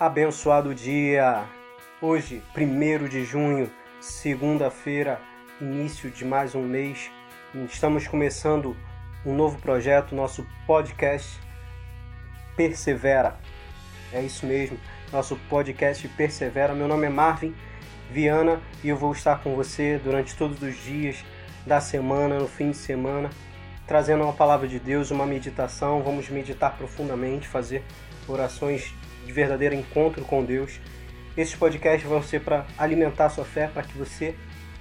Abençoado dia! Hoje, 1 de junho, segunda-feira, início de mais um mês. Estamos começando um novo projeto, nosso podcast Persevera. É isso mesmo, nosso podcast Persevera. Meu nome é Marvin Viana e eu vou estar com você durante todos os dias da semana, no fim de semana, trazendo uma palavra de Deus, uma meditação. Vamos meditar profundamente, fazer orações de verdadeiro encontro com Deus. Esses podcasts vão ser para alimentar sua fé, para que você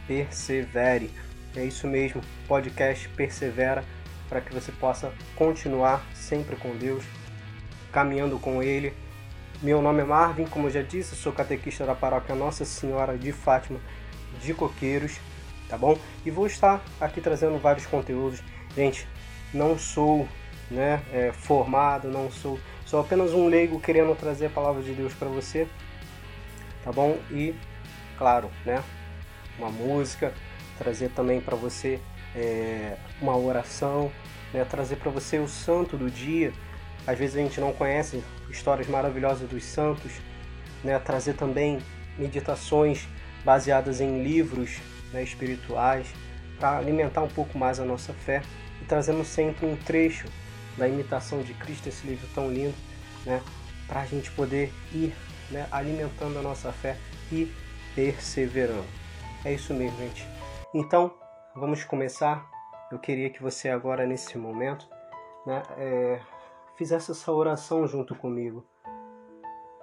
persevere. É isso mesmo, podcast persevera para que você possa continuar sempre com Deus, caminhando com Ele. Meu nome é Marvin, como eu já disse, sou catequista da paróquia Nossa Senhora de Fátima de Coqueiros, tá bom? E vou estar aqui trazendo vários conteúdos. Gente, não sou né, é, formado, não sou Sou apenas um leigo querendo trazer a palavra de Deus para você, tá bom? E, claro, né? Uma música, trazer também para você é, uma oração, né? trazer para você o santo do dia. Às vezes a gente não conhece histórias maravilhosas dos santos, né? Trazer também meditações baseadas em livros né, espirituais para alimentar um pouco mais a nossa fé e trazendo sempre um trecho da imitação de Cristo, esse livro tão lindo, né? Para a gente poder ir né, alimentando a nossa fé e perseverando. É isso mesmo, gente. Então, vamos começar. Eu queria que você agora, nesse momento, né, é, fizesse essa oração junto comigo.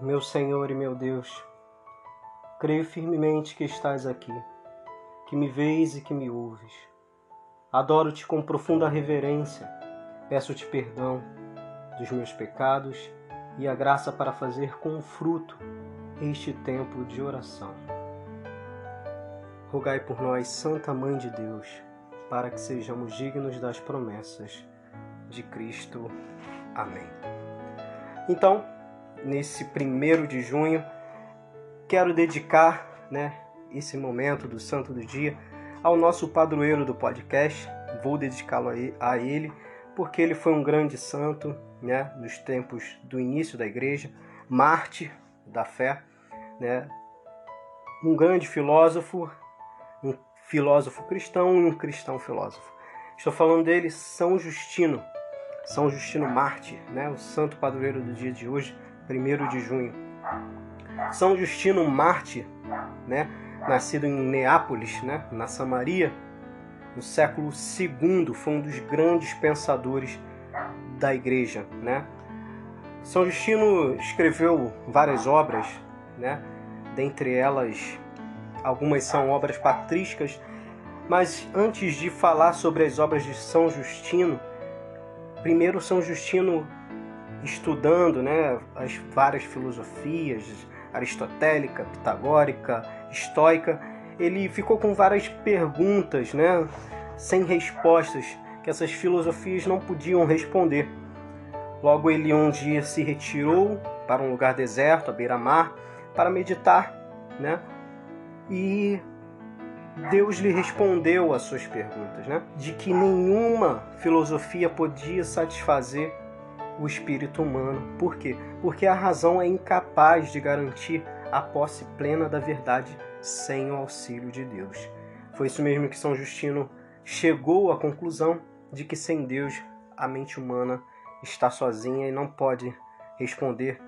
Meu Senhor e meu Deus, creio firmemente que estás aqui, que me vês e que me ouves. Adoro-te com profunda reverência Peço-te perdão dos meus pecados e a graça para fazer com fruto este tempo de oração. Rogai por nós, Santa Mãe de Deus, para que sejamos dignos das promessas de Cristo. Amém. Então, nesse primeiro de junho, quero dedicar né, esse momento do Santo do Dia ao nosso padroeiro do podcast. Vou dedicá-lo a ele porque ele foi um grande santo né, nos tempos do início da igreja, mártir da fé, né, um grande filósofo, um filósofo cristão e um cristão filósofo. Estou falando dele, São Justino, São Justino Mártir, né, o santo padroeiro do dia de hoje, 1 de junho. São Justino Mártir, né, nascido em Neápolis, né, na Samaria, no século II, foi um dos grandes pensadores da igreja, né? São Justino escreveu várias obras, né? Dentre elas, algumas são obras patrísticas, mas antes de falar sobre as obras de São Justino, primeiro São Justino estudando, né, as várias filosofias aristotélica, pitagórica, estoica, ele ficou com várias perguntas, né, sem respostas, que essas filosofias não podiam responder. Logo ele um dia se retirou para um lugar deserto, à beira-mar, para meditar, né? E Deus lhe respondeu às suas perguntas, né? De que nenhuma filosofia podia satisfazer o espírito humano. Por quê? Porque a razão é incapaz de garantir a posse plena da verdade sem o auxílio de Deus. Foi isso mesmo que São Justino chegou à conclusão de que sem Deus a mente humana está sozinha e não pode responder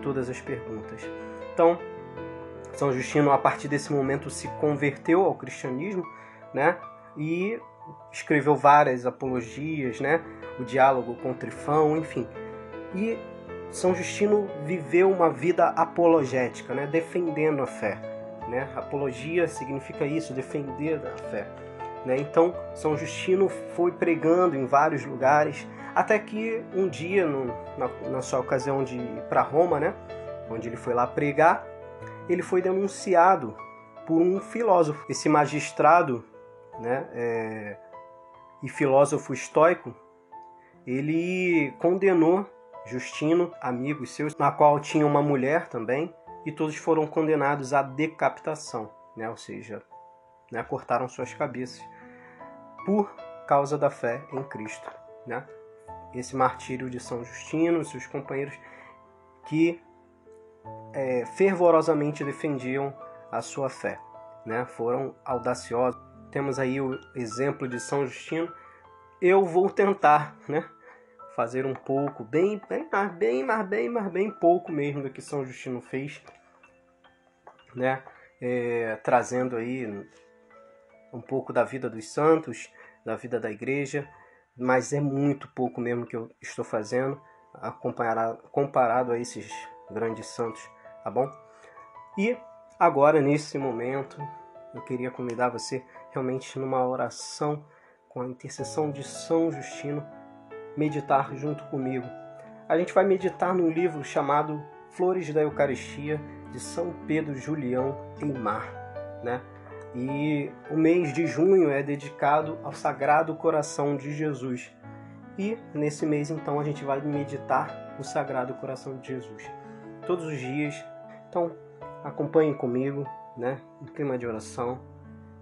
todas as perguntas. Então, São Justino, a partir desse momento, se converteu ao cristianismo, né? E escreveu várias apologias, né? O diálogo com Trifão, enfim. E São Justino viveu uma vida apologética, né? Defendendo a fé né? Apologia significa isso, defender a fé. Né? Então, São Justino foi pregando em vários lugares, até que um dia, no, na, na, sua ocasião de ir para Roma, né? onde ele foi lá pregar, ele foi denunciado por um filósofo. Esse magistrado né, é, e filósofo estoico, ele condenou Justino, amigos seus, na qual tinha uma mulher também, e todos foram condenados à decapitação, né? ou seja, né? cortaram suas cabeças por causa da fé em Cristo. Né? Esse martírio de São Justino e seus companheiros que é, fervorosamente defendiam a sua fé, né? Foram audaciosos. Temos aí o exemplo de São Justino. Eu vou tentar, né? Fazer um pouco, bem, bem, mas bem, mas bem, mas bem pouco mesmo do que São Justino fez, né? É, trazendo aí um pouco da vida dos santos, da vida da igreja, mas é muito pouco mesmo que eu estou fazendo comparado, comparado a esses grandes santos, tá bom? E agora, nesse momento, eu queria convidar você realmente numa oração com a intercessão de São Justino, meditar junto comigo. A gente vai meditar num livro chamado Flores da Eucaristia, de São Pedro Julião Eimar, né? E o mês de junho é dedicado ao Sagrado Coração de Jesus. E nesse mês, então, a gente vai meditar o Sagrado Coração de Jesus. Todos os dias. Então, acompanhem comigo, né? Em clima de oração.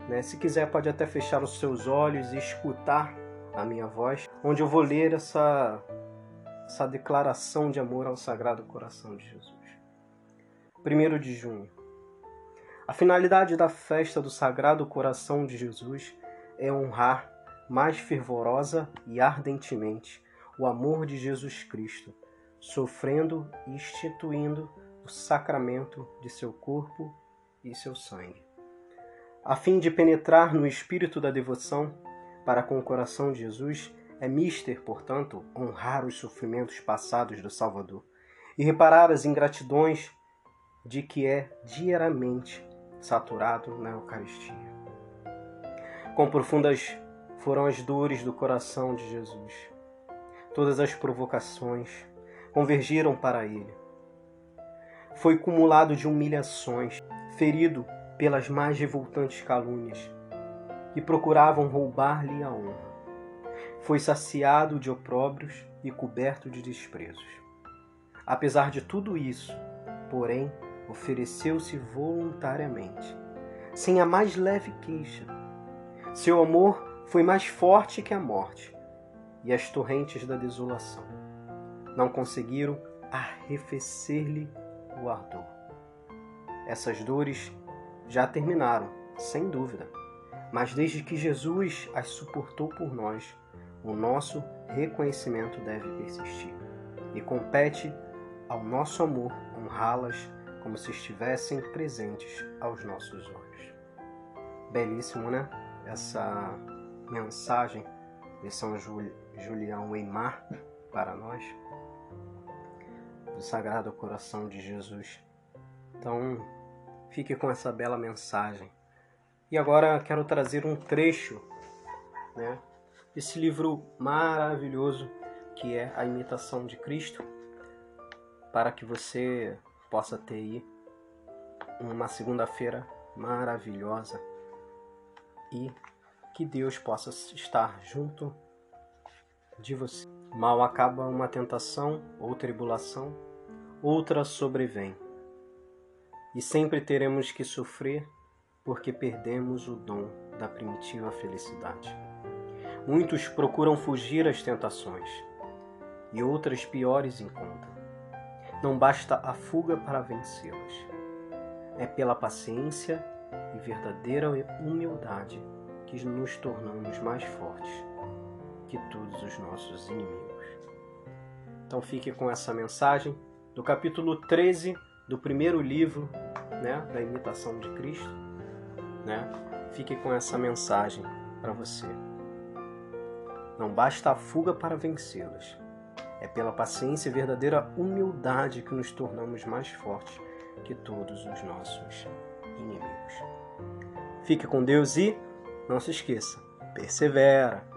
Né? Se quiser, pode até fechar os seus olhos e escutar a minha voz, onde eu vou ler essa, essa declaração de amor ao Sagrado Coração de Jesus. 1 de junho. A finalidade da festa do Sagrado Coração de Jesus é honrar mais fervorosa e ardentemente o amor de Jesus Cristo, sofrendo e instituindo o sacramento de seu corpo e seu sangue. A fim de penetrar no espírito da devoção para com o coração de Jesus, é mister, portanto, honrar os sofrimentos passados do Salvador e reparar as ingratidões de que é diariamente saturado na Eucaristia. Quão profundas foram as dores do coração de Jesus. Todas as provocações convergiram para ele. Foi cumulado de humilhações, ferido pelas mais revoltantes calúnias que procuravam roubar-lhe a honra. Foi saciado de opróbrios e coberto de desprezos. Apesar de tudo isso, porém, ofereceu-se voluntariamente, sem a mais leve queixa. Seu amor foi mais forte que a morte e as torrentes da desolação. Não conseguiram arrefecer-lhe o ardor. Essas dores já terminaram, sem dúvida, mas desde que Jesus as suportou por nós, o nosso reconhecimento deve persistir e compete ao nosso amor honrá-las como se estivessem presentes aos nossos olhos. Belíssimo, né? Essa mensagem de São Julião Weimar para nós, do Sagrado Coração de Jesus. Então, fique com essa bela mensagem. E agora quero trazer um trecho né, desse livro maravilhoso que é A Imitação de Cristo, para que você possa ter aí uma segunda-feira maravilhosa e que Deus possa estar junto de você. Mal acaba uma tentação ou tribulação, outra sobrevém. E sempre teremos que sofrer porque perdemos o dom da primitiva felicidade. Muitos procuram fugir às tentações e outras piores encontram. Não basta a fuga para vencê-las. É pela paciência e verdadeira humildade que nos tornamos mais fortes que todos os nossos inimigos. Então fique com essa mensagem do capítulo 13 do primeiro livro né, da imitação de Cristo. Né? Fique com essa mensagem para você. Não basta a fuga para vencê-las é pela paciência e verdadeira humildade que nos tornamos mais fortes que todos os nossos inimigos. Fique com Deus e não se esqueça, persevera.